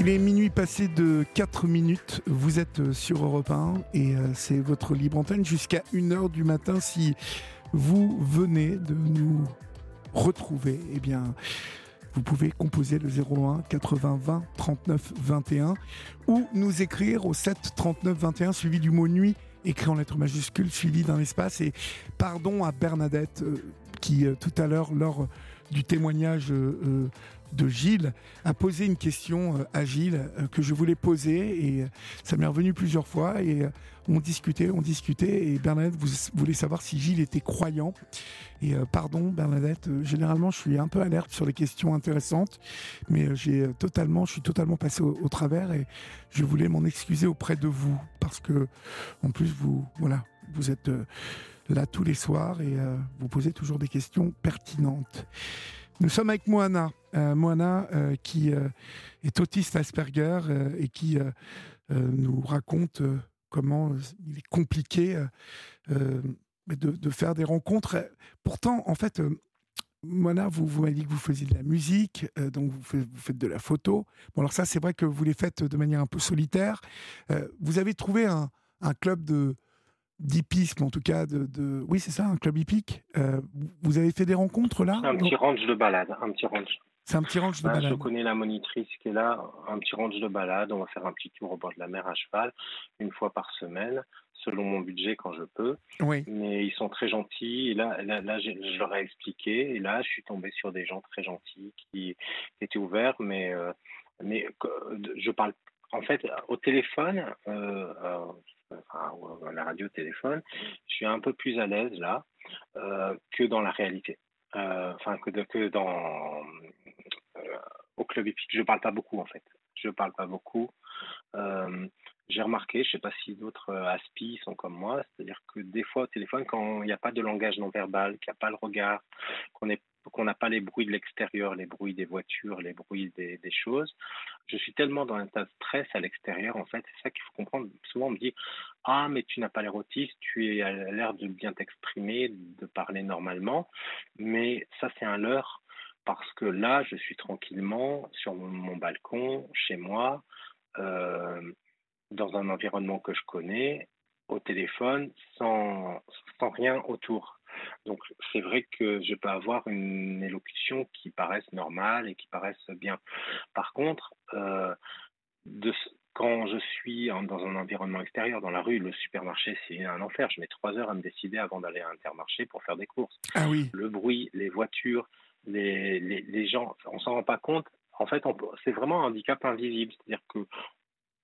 Il est minuit passé de 4 minutes. Vous êtes euh, sur Europe 1 et euh, c'est votre libre antenne jusqu'à 1h du matin. Si vous venez de nous retrouver, eh vous pouvez composer le 01 80 20 39 21 ou nous écrire au 7 39 21 suivi du mot nuit écrit en lettres majuscules suivi d'un espace. Et pardon à Bernadette euh, qui tout à l'heure, lors du témoignage de Gilles a posé une question euh, à Gilles euh, que je voulais poser et euh, ça m'est revenu plusieurs fois et on discutait, on discutait et Bernadette vous voulez savoir si Gilles était croyant et pardon Bernadette, généralement je suis un peu alerte sur les questions intéressantes mais j'ai totalement, je suis totalement passé au, travers et je voulais m'en excuser auprès de vous parce que en plus vous, voilà, vous êtes là tous les soirs et vous posez toujours des questions pertinentes. Nous sommes avec Moana, Moana euh, qui euh, est autiste Asperger et qui nous raconte comment il est compliqué de, faire des rencontres. Pourtant, en fait, Moana, vous, vous m'avez dit que vous faisiez de la musique, donc vous faites, de la photo. Bon, alors ça, c'est vrai que vous les faites de manière un peu solitaire. vous avez trouvé un, club de, d'hippisme, en tout cas, de, oui, c'est ça, un club hippique. Euh, vous avez fait des rencontres là? Un petit ranch de balade, un petit ranch. C'est un petit ranch de balade. Je connais la monitrice qui est là, un petit ranch de balade. On va faire un petit tour au bord de la mer à cheval, une fois par semaine, selon mon budget quand je peux. Oui. Mais ils sont très gentils. Et là, là, je, leur ai expliqué. Et là, je suis tombé sur des gens très gentils qui, étaient ouverts, mais, euh, mais je parle en fait, au téléphone, euh, enfin, la radio téléphone, je suis un peu plus à l'aise là euh, que dans la réalité. Euh, enfin, que, que dans euh, au club épique, je parle pas beaucoup en fait. Je parle pas beaucoup. j'ai remarqué, je ne sais pas si d'autres aspis sont comme moi, c'est-à-dire que des fois au téléphone, quand il n'y a pas de langage non verbal, qu'il n'y a pas le regard, qu'on n'a pas les bruits de l'extérieur, les bruits des voitures, les bruits des, choses. Je suis tellement dans un tas de stress à l'extérieur, en fait, c'est ça qu'il faut comprendre. Souvent, on me dit Ah, mais tu n'as pas l'air autiste, tu as l'air de bien t'exprimer, de parler normalement. Mais ça, c'est un leurre, parce que là, je suis tranquillement sur mon balcon, chez moi, euh, dans un environnement que je connais, au téléphone, sans, sans rien autour. Donc c'est vrai que je peux avoir une élocution qui paraisse normale et qui paraisse bien. Par contre, euh, quand je suis dans un environnement extérieur, dans la rue, le supermarché, c'est un enfer. Je mets trois heures à me décider avant d'aller à Intermarché pour faire des courses. Ah oui. Le bruit, les voitures, les, les, gens, on s'en rend pas compte. En fait, c'est vraiment un handicap invisible. C'est-à-dire que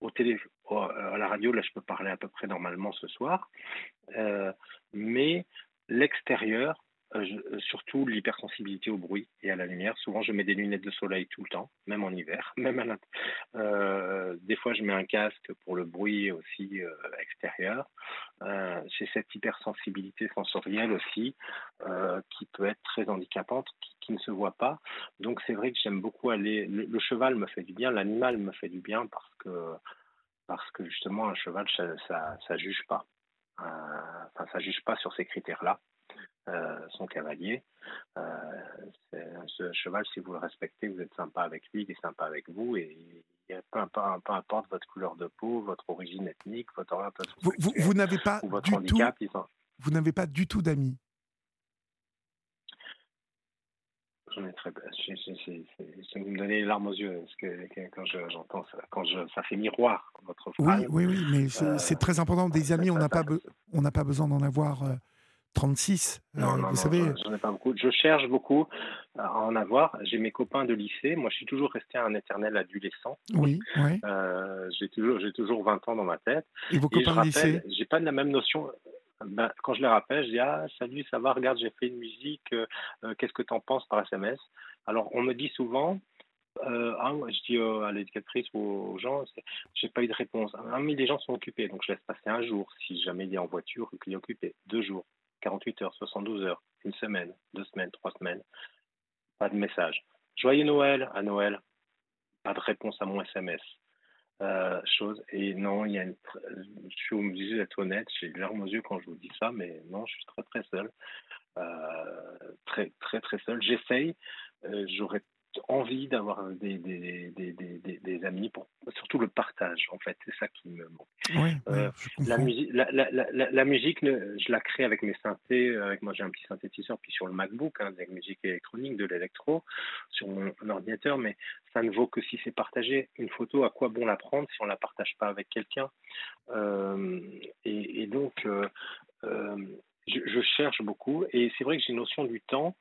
au télé, à la radio, là, je peux parler à peu près normalement ce soir, euh, mais l'extérieur, euh, euh, surtout l'hypersensibilité au bruit et à la lumière. Souvent, je mets des lunettes de soleil tout le temps, même en hiver, même à euh, des fois, je mets un casque pour le bruit aussi extérieur. J'ai cette hypersensibilité sensorielle aussi qui peut être très handicapante, qui, ne se voit pas. Donc, c'est vrai que j'aime beaucoup aller. Le, cheval me fait du bien, l'animal me fait du bien parce que parce que justement, un cheval, ça, ça, ça juge pas. Enfin, ça juge pas sur ces critères-là. Euh, son cavalier. Euh, ce cheval, si vous le respectez, vous êtes sympa avec lui, il est sympa avec vous, et peu, importe, peu importe votre couleur de peau, votre origine ethnique, votre orientation vous, vous, vous n'avez pas votre du handicap, tout, vous n'avez pas du tout d'amis? J'en ai très C'est me donner les larmes aux yeux parce que, quand j'entends ça, quand je, ça fait miroir votre phrase. Oui, oui, oui, mais c'est euh, très important. Des amis, on n'a pas, on n'a pas besoin d'en avoir. 36, euh, non, non, vous savez. J'en ai pas beaucoup. Je cherche beaucoup à en avoir. J'ai mes copains de lycée. Moi, je suis toujours resté un éternel adolescent. Oui, oui. Euh, j'ai toujours, j'ai toujours 20 ans dans ma tête. Et vos copains de lycée J'ai pas de la même notion. Ben, quand je les rappelle, je dis Ah, salut, ça va, regarde, j'ai fait une musique, euh, euh, qu'est-ce que tu en penses par SMS Alors, on me dit souvent, euh, ah, je dis à l'éducatrice ou aux gens, j'ai pas eu de réponse. Ah, mais les gens sont occupés, donc je laisse passer un jour, si jamais il est en voiture ou qu'il est occupé. Deux jours, 48 heures, 72 heures, une semaine, deux semaines, trois semaines. Pas de message. Joyeux Noël à Noël. Pas de réponse à mon SMS. Euh, chose. Et non, il y a je suis obligé d'être honnête, j'ai des larmes aux yeux quand je vous dis ça, mais non, je suis très très seul. Euh, très très très seul. J'essaye, euh, j'aurais envie d'avoir des, des, des, des, amis, pour, surtout le partage, en fait, c'est ça qui me manque. Oui, Euh, la, musique, la, la, la, la musique, ne- je la crée avec mes synthés. Avec moi, j'ai un petit synthétiseur, puis sur le MacBook, hein, avec musique électronique, de l'électro, sur mon ordinateur, mais ça ne vaut que si c'est partagé. Une photo, à quoi bon la prendre si on la partage pas avec quelqu'un? Euh, et, et donc, euh, je, je cherche beaucoup, et c'est vrai que j'ai une notion du temps.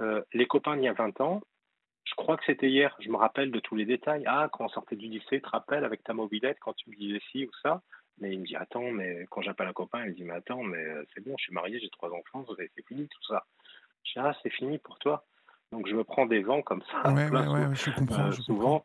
Euh, les copains d'il y a 20 ans, je crois que c'était hier, je me rappelle de tous les détails. Ah, quand on sortait du lycée, tu te rappelles avec ta mobilette, quand tu me disais ci ou ça? Mais il me dit, attends, mais quand j'appelle un copain, il me dit, mais attends, mais euh, c'est bon, je suis marié, j'ai trois enfants, c'est fini tout ça. Je dis, ah, c'est fini pour toi. Donc je me prends des vents comme ça. Ouais, ouais, ouais, je comprends. euh, je souvent,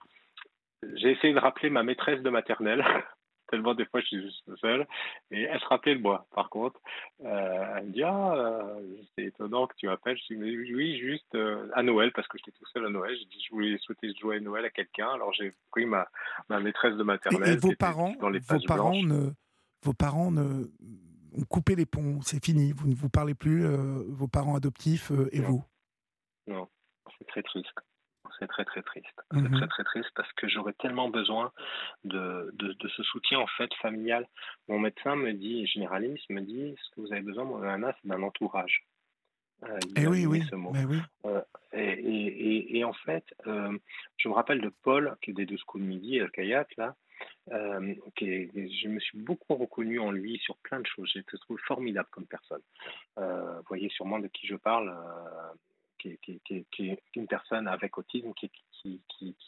j'ai essayé de rappeler ma maîtresse de maternelle, tellement des fois je suis juste seul, et elle se rappelait de moi, par contre. Euh, elle me dit, ah, euh, c'est étonnant que tu m'appelles. Je dis, mais oui, juste euh, à Noël, parce que j'étais tout seul à Noël. J'ai dit, je voulais souhaiter joyeux Noël à quelqu'un, alors j'ai pris ma, ma maîtresse de maternelle. Et, vos parents, dans les vos parents ne, vos parents ne ont coupé les ponts. C'est fini. Vous ne vous parlez plus. euh, vos parents adoptifs et Non. vous. Non, c'est très triste. C'est très très triste. C'est Mhm. très très triste parce que j'aurais tellement besoin de, de, de ce soutien en fait familial. Mon médecin me dit, généraliste, me dit, ce que vous avez besoin, mon Anna, c'est d'un entourage. Euh, il Eh a oui, oui. ce mot. ben oui. Euh, et, et, et, et en fait, euh, je me rappelle de Paul, qui est des deux coups de midi, El Kayak, là, euh, je me suis beaucoup reconnu en lui sur plein de choses. J'ai trouvé formidable comme personne. Euh, vous voyez sûrement de qui je parle, euh, qui, est- une personne avec autisme qui,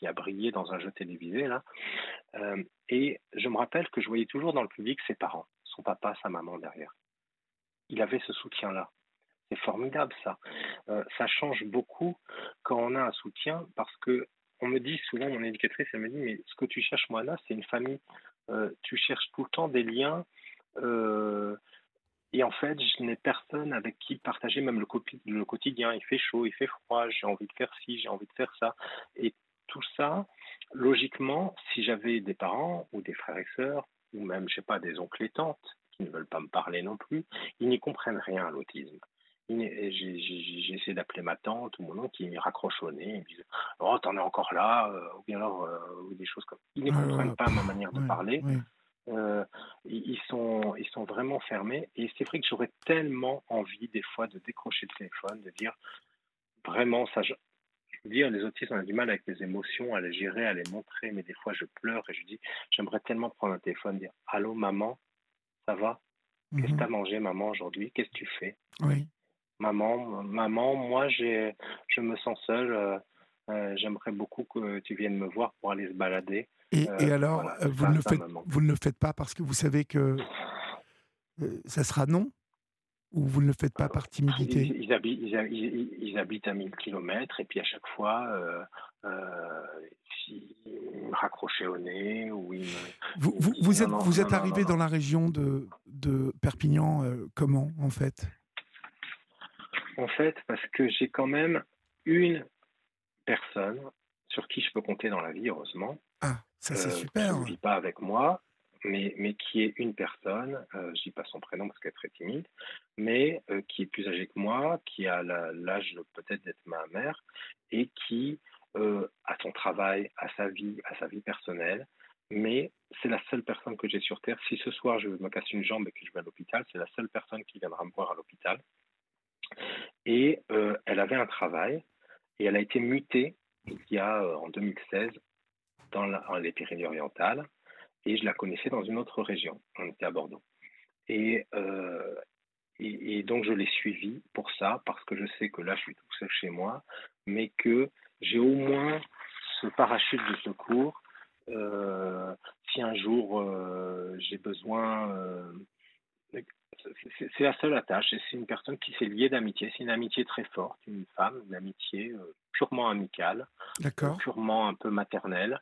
a brillé dans un jeu télévisé, là. Euh, et je me rappelle que je voyais toujours dans le public ses parents, son papa, sa maman derrière. Il avait ce soutien-là. C'est formidable ça. Euh, ça change beaucoup quand on a un soutien parce que on me dit souvent, mon éducatrice, elle me dit, mais ce que tu cherches, là, c'est une famille. Euh, tu cherches tout le temps des liens. Et en fait, je n'ai personne avec qui partager même le, quotidien. Il fait chaud, il fait froid, j'ai envie de faire ci, j'ai envie de faire ça. Et tout ça, logiquement, si j'avais des parents ou des frères et sœurs, ou même, je sais pas, des oncles et tantes qui ne veulent pas me parler non plus, ils n'y comprennent rien à l'autisme. J'ai essayé d'appeler ma tante ou mon oncle qui me raccroche au nez, ils me disent Oh, t'en es encore là, euh, ou bien alors euh, ou des choses comme Ils ne Ouais, comprennent pas ma manière de Ouais, parler. ouais. Euh, ils sont, ils sont vraiment fermés. Et c'est vrai que j'aurais tellement envie, des fois, de décrocher le téléphone, de dire vraiment, ça, je, je veux dire, les autistes, on a du mal avec les émotions, à les gérer, à les montrer, mais des fois, je pleure et je dis, j'aimerais tellement prendre un téléphone, dire Allô, maman, ça va? Qu'est-ce que Mhm. tu as mangé, maman, aujourd'hui? Qu'est-ce que tu fais? Oui. Maman, maman, moi, je me sens seule. euh, euh, j'aimerais beaucoup que tu viennes me voir pour aller se balader. Et, Euh, et alors, voilà, euh, vous, ne le faites, me manque. vous ne le faites pas parce que vous savez que euh, ça sera non? Ou vous ne le faites pas par timidité? Ils, ils habitent, ils, hab- ils- ils habitent à 1000 km et puis à chaque fois, euh, euh, ils me raccrochaient au nez ou ils me... Vous, êtes, non, non, vous êtes non, non, arrivé non, dans la région de, de Perpignan euh, comment, en fait? En fait, parce que j'ai quand même une personne sur qui je peux compter dans la vie, heureusement, Ah, ça c'est euh, super. qui ne vit pas avec moi, mais, mais qui est une personne, euh, je dis pas son prénom parce qu'elle est très timide, mais euh, qui est plus âgée que moi, qui a l'âge peut-être d'être ma mère, et qui euh, a son travail, a sa vie, a sa vie personnelle, mais c'est la seule personne que j'ai sur Terre. Si ce soir je me casse une jambe et que je vais à l'hôpital, c'est la seule personne qui viendra me voir à l'hôpital. Et elle avait un travail, et elle a été mutée il y a en 2016 dans, la- les Pyrénées-Orientales et je la connaissais dans une autre région. On était à Bordeaux. Et, euh, et, et donc je l'ai suivie pour ça, parce que je sais que là je suis tout seul chez moi, mais que j'ai au moins ce parachute de secours. euh, si un jour euh, j'ai besoin, c'est la seule attache. C'est une personne qui s'est liée d'amitié. C'est une amitié très forte, une femme, une amitié purement amicale purement un peu maternelle,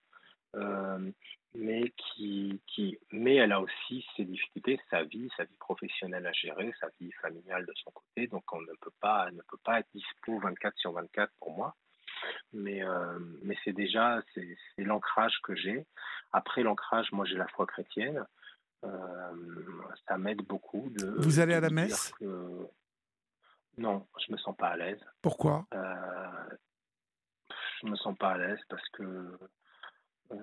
euh, mais qui, qui, mais elle a aussi ses difficultés, sa vie, sa vie professionnelle à gérer, sa vie familiale de son côté. Donc on ne peut pas, elle ne peut pas être dispo 24 sur 24 pour moi. Mais, euh, mais c'est déjà c'est l'ancrage que j'ai. Après l'ancrage, moi j'ai la foi chrétienne. Euh, ça m'aide beaucoup. De, Vous allez de à la messe? que- Non, je me sens pas à l'aise. Pourquoi? Je me sens pas à l'aise parce que euh,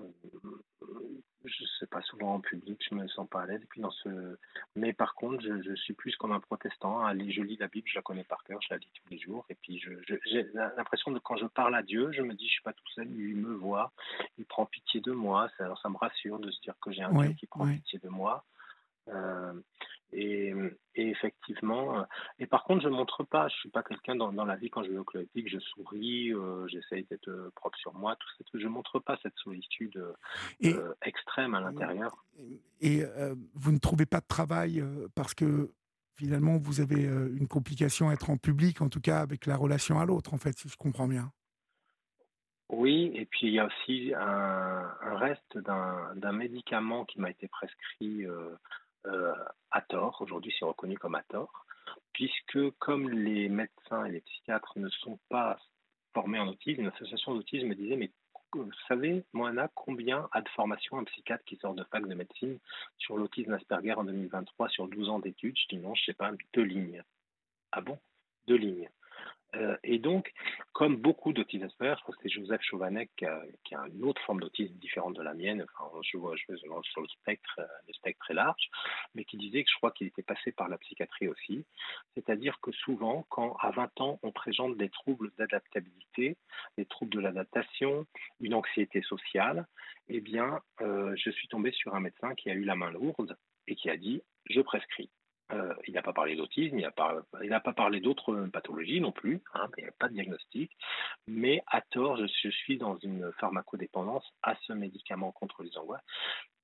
voix en public, je me sens pas à l'aise. Et puis dans ce, mais par contre, je, suis plus comme un protestant. Hein. Je lis la Bible, je la connais par cœur, je la lis tous les jours. Et puis j'ai l'impression de quand je parle à Dieu, je me dis, je suis pas tout seul. Lui, il me voit, il prend pitié de moi. Ça, ça me rassure de se dire que j'ai un Dieu qui prend pitié de moi. Euh, et, effectivement, euh, et par contre, je ne montre pas, je ne suis pas quelqu'un dans, dans, la vie quand je vais au club je souris, euh, j'essaye d'être propre sur moi, tout ça, je ne montre pas cette solitude extrême à l'intérieur. Et vous ne trouvez pas de travail parce que finalement, vous avez une complication à être en public, en tout cas avec la relation à l'autre, en fait, si je comprends bien. Oui, et puis il y a aussi un, un reste d'un médicament qui m'a été prescrit euh, à tort, aujourd'hui c'est reconnu comme à tort, puisque comme les médecins et les psychiatres ne sont pas formés en autisme, l'association d'autisme me disait, mais vous savez, Moana, combien a de formation un psychiatre qui sort de fac de médecine sur l'autisme Asperger en 2023 sur 12 ans d'études? Je dis non, je sais pas, deux lignes. Ah bon? Deux lignes. Et donc, comme beaucoup d'autisme je crois que c'est Joseph Chauvanek qui a, une autre forme d'autisme différente de la mienne, enfin, je vois, je sur le spectre, euh, le spectre très large, mais qui disait que je crois qu'il était passé par la psychiatrie aussi. C'est-à-dire que souvent, quand à 20 ans, on présente des troubles d'adaptabilité, des troubles de l'adaptation, une anxiété sociale, eh bien, euh, je suis tombé sur un médecin qui a eu la main lourde et qui a dit, je prescris. Euh, il n'a pas parlé d'autisme, il n'a pas, parlé d'autres pathologies non plus, hein, il n'y a pas de diagnostic, mais à tort, je, suis dans une pharmacodépendance à ce médicament contre les angoisses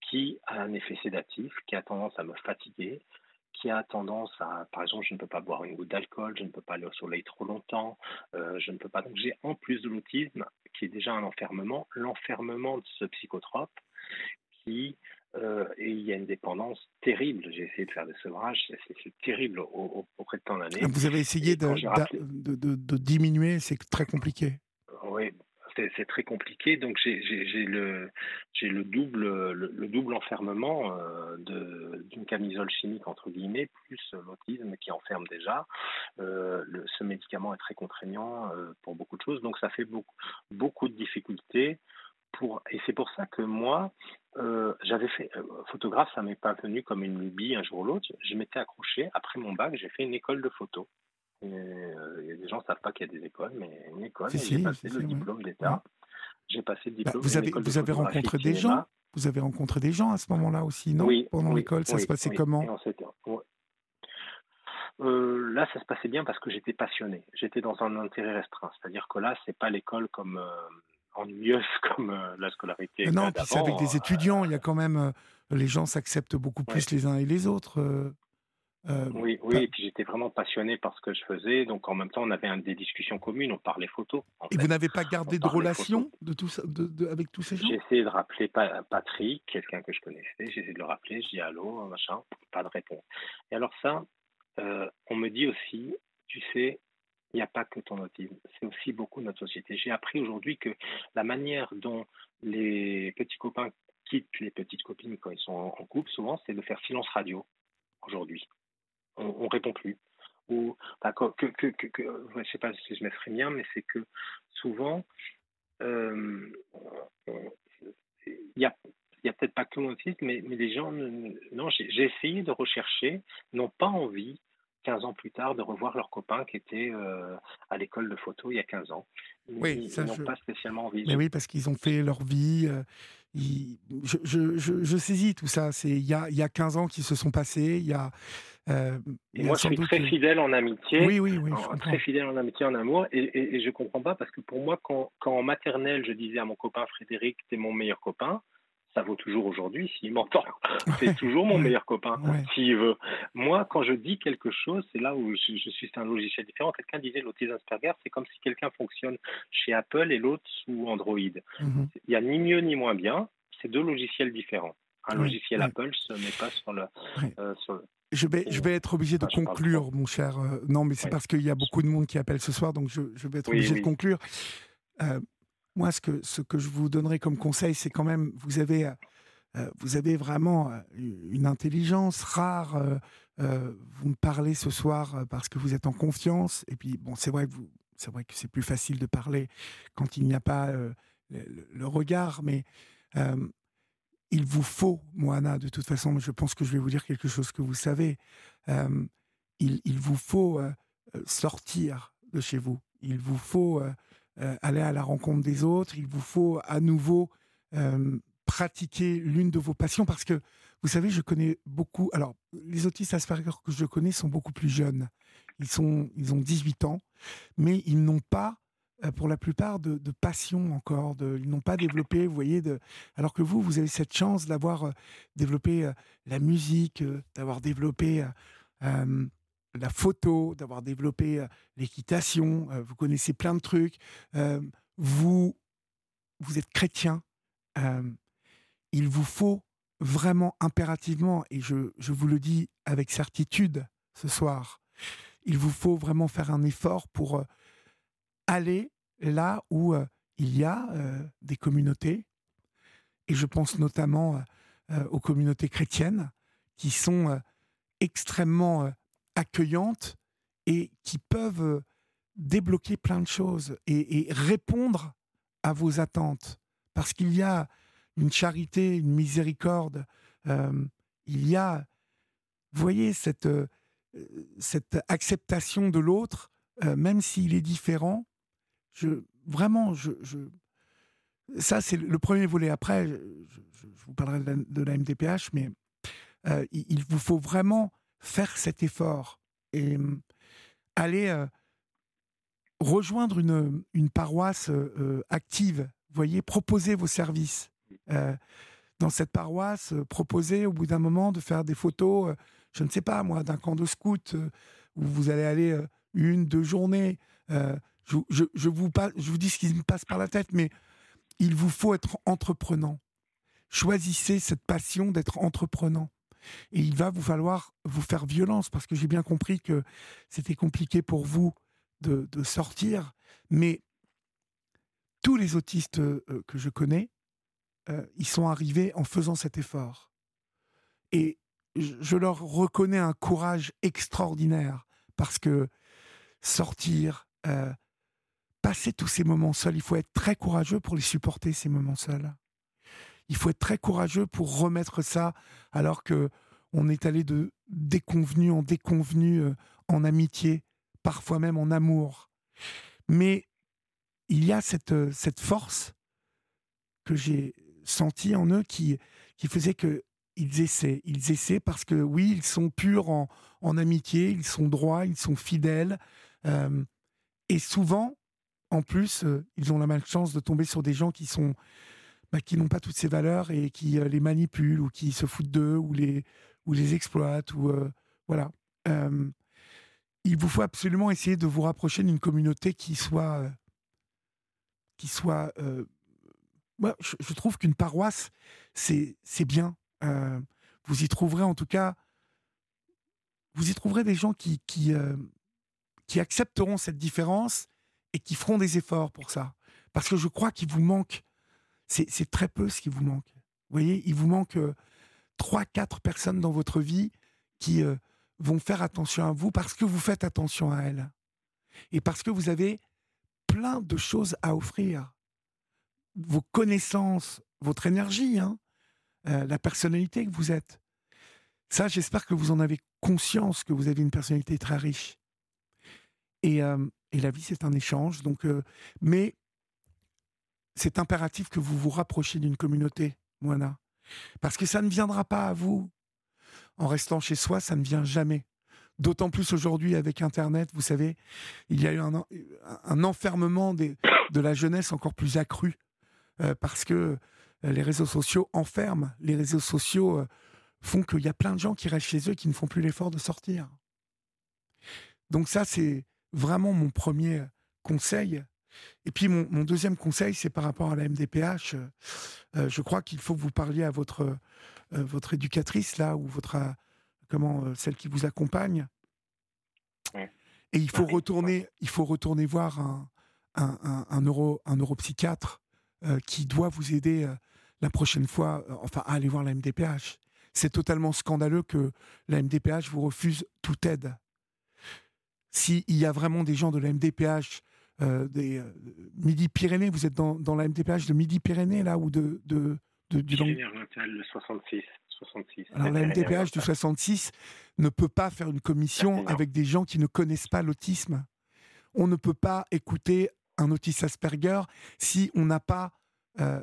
qui a un effet sédatif, qui a tendance à me fatiguer, qui a tendance à, par exemple, je ne peux pas boire une goutte d'alcool, je ne peux pas aller au soleil trop longtemps, euh, je ne peux pas. Donc j'ai en plus de l'autisme, qui est déjà un enfermement, l'enfermement de ce psychotrope qui euh, et il y a une dépendance terrible. J'ai essayé de faire des sevrages, c'est terrible au, auprès de tant d'années. Vous avez essayé de, de, de, diminuer, c'est très compliqué. Oui, c'est très compliqué. Donc j'ai le, le, double, le, double enfermement euh, d'une camisole chimique, entre guillemets, plus l'autisme qui enferme déjà. Euh, ce médicament est très contraignant pour beaucoup de choses. Donc ça fait beaucoup, beaucoup de difficultés et c'est pour ça que moi, euh, j'avais fait euh, photographe, ça m'est pas venu comme une lubie un jour ou l'autre. Je m'étais accroché après mon bac, j'ai fait une école de photo. Et, euh, les gens ne savent pas qu'il y a des écoles, mais une école. j'ai passé le diplôme d'État. J'ai passé le bah, diplôme. vous avez, vous avez rencontré des gens? Vous avez rencontré des gens à ce moment-là aussi, non? Oui, Pendant l'école, ça se passait comment? Là, ça se passait bien parce que j'étais passionné. J'étais dans un intérêt restreint. C'est-à-dire que là, c'est pas l'école comme ennuyeuse comme euh, la scolarité. non, puis c'est avec des euh, étudiants, il y a quand même. Euh, les gens s'acceptent beaucoup plus les uns et les autres. oui, oui, et puis j'étais vraiment passionné par ce que je faisais. Donc en même temps, on avait des discussions communes, on parlait photo. Et vous n'avez pas gardé de relation de tout ça, de, avec tous ces gens? J'ai essayé de rappeler Patrick, quelqu'un que je connaissais. J'ai essayé de le rappeler. Je dis allô, machin, pas de réponse. Et alors ça, on me dit aussi, tu sais, il n'y a pas que ton autisme, c'est aussi beaucoup notre société. J'ai appris aujourd'hui que la manière dont les petits copains quittent les petites copines quand ils sont en couple, souvent, c'est de faire silence radio aujourd'hui. On, ne répond plus. Ou, que, je ne sais pas si je m'exprime bien, mais c'est que souvent, euh, il n'y a peut-être pas que mon autisme, mais, mais les gens, non, j'ai essayé de rechercher, n'ont pas envie 15 ans plus tard, de revoir leurs copains qui étaient euh, à l'école de photo il y a 15 ans. Ils, oui, ça, n'ont pas spécialement envie. Mais oui, parce qu'ils ont fait leur vie. Euh, je, je, je, saisis tout ça. C'est il y a, y a 15 ans qui se sont passés. Il y a. Euh, et moi, je suis très fidèle en amitié. Oui, oui, oui. très fidèle en amitié, en amour. Et, et, je comprends pas parce que pour moi, quand, quand en maternelle, je disais à mon copain Frédéric, t'es mon meilleur copain, ça vaut toujours aujourd'hui s'il m'entend. C'est toujours mon meilleur copain s'il veut. Moi, quand je dis quelque chose, c'est là où je, suis un logiciel différent. Quelqu'un disait l'autisme Asperger, c'est comme si quelqu'un fonctionne chez Apple et l'autre sous Android. Mhm. Il n'y a ni mieux ni moins bien. C'est deux logiciels différents. Un logiciel Apple se met pas sur le. Euh, je vais, je vais être obligé de conclure, mon cher. Euh, non, mais c'est parce qu'il y a beaucoup de monde qui appelle ce soir, donc je, je vais être obligé de conclure. Euh, moi, ce que, ce que je vous donnerai comme conseil, c'est quand même, vous avez, euh, euh, vous avez vraiment euh, une intelligence rare. vous me parlez ce soir parce que vous êtes en confiance. Et puis, bon, c'est vrai que c'est plus facile de parler quand il n'y a pas le, regard, mais il vous faut, Moana, de toute façon, je pense que je vais vous dire quelque chose que vous savez, il, vous faut sortir de chez vous, il vous faut aller à la rencontre des autres, il vous faut à nouveau pratiquer l'une de vos passions parce que vous savez, je connais beaucoup. Alors, les autistes Asperger que je connais sont beaucoup plus jeunes. Ils, sont, ils ont 18 ans, mais ils n'ont pas, euh, pour la plupart, de, passion encore. De, ils n'ont pas développé, vous voyez, de, alors que vous, vous avez cette chance d'avoir euh, développé euh, la musique, d'avoir développé la photo, d'avoir développé l'équitation. vous connaissez plein de trucs. vous, vous êtes chrétien il vous faut vraiment impérativement, et je, vous le dis avec certitude ce soir, il vous faut vraiment faire un effort pour euh, aller là où euh, il y a euh, des communautés, et je pense notamment aux communautés chrétiennes qui sont extrêmement accueillantes et qui peuvent débloquer plein de choses et répondre à vos attentes. Parce qu'il y a une charité, une miséricorde. Euh, il y a, vous voyez, cette, euh, cette acceptation de l'autre, euh, même s'il est différent. Je, vraiment, je, ça, c'est le premier volet. Après, je, vous parlerai de la, MDPH, mais il, vous faut vraiment faire cet effort et aller rejoindre une, une paroisse active. Vous voyez, proposer vos services. Euh, dans cette paroisse, euh, proposer au bout d'un moment de faire des photos, euh, je ne sais pas moi, d'un camp de scout où vous allez aller une, deux journées. Je, vous, je vous dis ce qui me passe par la tête, mais il vous faut être entreprenant. Choisissez cette passion d'être entreprenant. Et il va vous falloir vous faire violence, parce que j'ai bien compris que c'était compliqué pour vous de, sortir. Mais tous les autistes que je connais, euh, ils sont arrivés en faisant cet effort. Et je leur reconnais un courage extraordinaire parce que sortir, euh, passer tous ces moments seuls, il faut être très courageux pour les supporter, ces moments seuls. Il faut être très courageux pour remettre ça alors que on est allé de déconvenu en déconvenu, euh, en amitié, parfois même en amour. Mais il y a cette, cette force que j'ai senti en eux qui, qui faisait que ils essaient. Ils essaient parce que oui, ils sont purs en, en amitié, ils sont droits, ils sont fidèles. Euh, et souvent, en plus, euh, ils ont la malchance de tomber sur des gens qui sont bah, qui n'ont pas toutes ces valeurs et qui euh, les manipulent ou qui se foutent d'eux ou les ou les exploitent ou voilà. il vous faut absolument essayer de vous rapprocher d'une communauté qui soit qui soit moi, je, trouve qu'une paroisse, c'est bien. Euh, vous y trouverez en tout cas, vous y trouverez des gens qui, qui, euh, qui accepteront cette différence et qui feront des efforts pour ça. Parce que je crois qu'il vous manque, c'est très peu ce qui vous manque. Vous voyez, il vous manque euh, trois, quatre personnes dans votre vie qui vont faire attention à vous parce que vous faites attention à elles. Et parce que vous avez plein de choses à offrir vos connaissances, votre énergie, hein, euh, la personnalité que vous êtes. Ça, j'espère que vous en avez conscience, que vous avez une personnalité très riche. Et, euh, et la vie, c'est un échange. Donc, euh, mais c'est impératif que vous vous rapprochiez d'une communauté, Moana. Parce que ça ne viendra pas à vous. En restant chez soi, ça ne vient jamais. D'autant plus aujourd'hui avec Internet, vous savez, il y a eu un, enfermement de la jeunesse encore plus accru. Euh, parce que euh, les réseaux sociaux enferment. Les réseaux sociaux euh, font qu'il y a plein de gens qui restent chez eux et qui ne font plus l'effort de sortir. Donc ça, c'est vraiment mon premier conseil. Et puis mon, deuxième conseil, c'est par rapport à la MDPH. je crois qu'il faut que vous parliez à votre, votre éducatrice, là, ou votre, comment, celle qui vous accompagne. Et il faut, retourner, il faut retourner voir un, un, un, neuro, un neuropsychiatre euh, qui doit vous aider euh, la prochaine fois, euh, enfin, à aller voir la MDPH. C'est totalement scandaleux que la MDPH vous refuse toute aide. S'il y a vraiment des gens de la MDPH, des Midi-Pyrénées, vous êtes dans, dans, la MDPH de Midi-Pyrénées, là, ou de, de, de, du le 66. 66. Alors la MDPH du 66 ne peut pas faire une commission avec des gens qui ne connaissent pas l'autisme. On ne peut pas écouter un autiste Asperger si on n'a pas euh,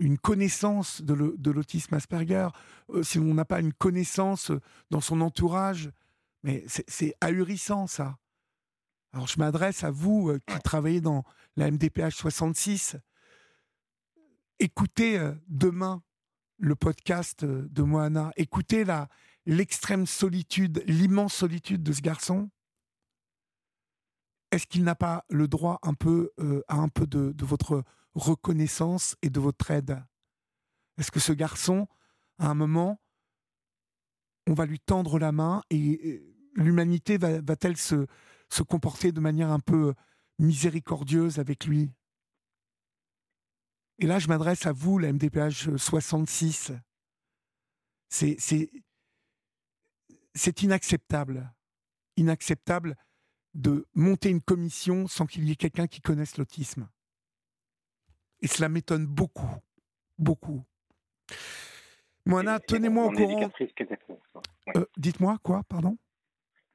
une connaissance de l'autisme Asperger, euh, si on n'a pas une connaissance dans son entourage. Mais c'est ahurissant ça. Alors je m'adresse à vous euh, qui travaillez dans la MDPH 66. Écoutez demain le podcast de Moana, écoutez la l'extrême solitude, l'immense solitude de ce garçon. Est-ce qu'il n'a pas le droit un peu à un peu de votre reconnaissance et de votre aide? Est-ce que ce garçon, à un moment, on va lui tendre la main et l'humanité va-t-elle se, se comporter de manière un peu miséricordieuse avec lui Et là, je m'adresse à vous, la MDPH 66. C'est inacceptable. Inacceptable de monter une commission sans qu'il y ait quelqu'un qui connaisse l'autisme. Et cela m'étonne beaucoup, beaucoup. Moana, tenez-moi au courant. Euh, dites-moi quoi, pardon?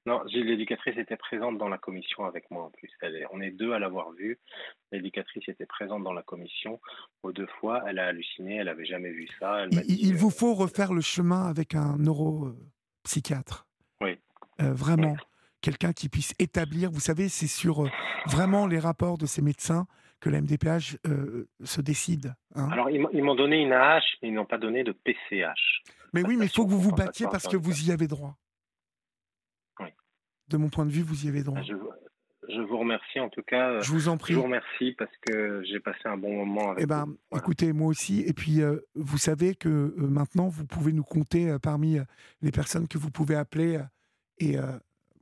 Non, l'éducatrice était présente dans la commission avec moi en plus. on est deux à l'avoir vue. L'éducatrice était présente dans la commission aux deux fois. Elle a halluciné, elle n'avait jamais vu ça. il, vous euh, faut refaire le chemin avec un neuropsychiatre. Oui. Euh, vraiment. Quelqu'un qui puisse établir, vous savez, c'est sur vraiment les rapports de ces médecins que la MDPH euh, se décide. Hein. Alors, ils m'ont donné une AH, mais ils n'ont pas donné de PCH. Mais oui, mais il faut que vous vous battiez parce que vous y avez droit. De mon point de vue, vous y avez droit. Je, je vous remercie en tout cas. Je vous en prie. Je vous remercie parce que j'ai passé un bon moment avec eh ben, Écoutez, moi aussi. Et puis, euh, vous savez que euh, maintenant, vous pouvez nous compter parmi les personnes que vous pouvez appeler. et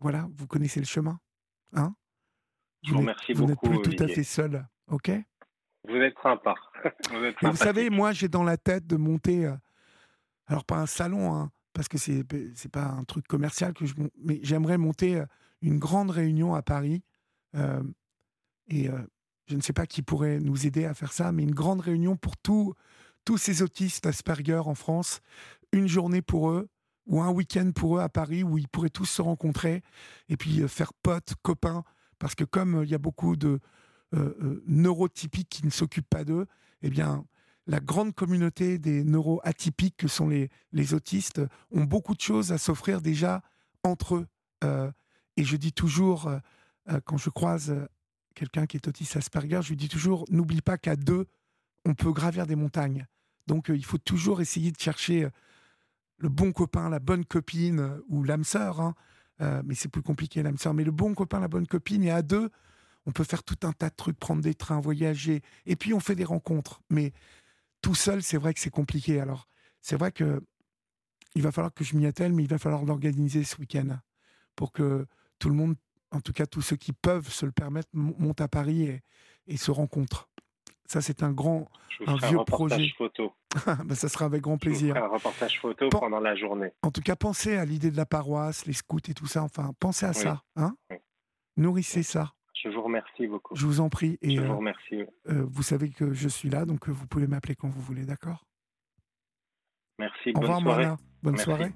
voilà, vous connaissez le chemin. Hein? Je vous remercie beaucoup. Vous n'êtes plus tout à fait seul. OK? Vous êtes sympa. vous, vous savez, moi, j'ai dans la tête de monter, euh, alors pas un salon, hein, parce que c'est c'est pas un truc commercial que je mais j'aimerais monter une grande réunion à Paris. Et je ne sais pas qui pourrait nous aider à faire ça, mais une grande réunion pour tous tous ces autistes Asperger en France, une journée pour eux ou un week-end pour eux à Paris où ils pourraient tous se rencontrer et puis faire potes, copains, parce que comme il y a beaucoup de neurotypiques qui ne s'occupent pas d'eux, eh bien, la grande communauté des neuroatypiques que sont les, les autistes ont beaucoup de choses à s'offrir déjà entre eux. Euh, et je dis toujours, quand je croise quelqu'un qui est autiste Asperger, je lui dis toujours, n'oublie pas qu'à deux, on peut gravir des montagnes. Donc il faut toujours essayer de chercher le bon copain, la bonne copine ou l'âme sœur. Hein. mais c'est plus compliqué l'âme sœur. Mais le bon copain, la bonne copine, et à deux, on peut faire tout un tas de trucs, prendre des trains, voyager, et puis on fait des rencontres. Mais tout seul, c'est vrai que c'est compliqué. Alors, c'est vrai que il va falloir que je m'y attelle, mais il va falloir l'organiser ce week-end pour que tout le monde, en tout cas tous ceux qui peuvent se le permettre, montent à Paris et, se rencontrent. Ça, c'est un grand, un vieux un projet. Photo. ben, ça sera avec grand plaisir. un reportage photo pendant la journée. En tout cas, pensez à l'idée de la paroisse, les scouts et tout ça. Enfin, pensez à ça. Hein Nourrissez ça. Je vous remercie beaucoup. Je vous en prie. Et, je vous euh, remercie. Euh, vous savez que je suis là, donc euh, vous pouvez m'appeler quand vous voulez, d'accord? Merci. Au revoir, bonne soirée. Bonne soirée.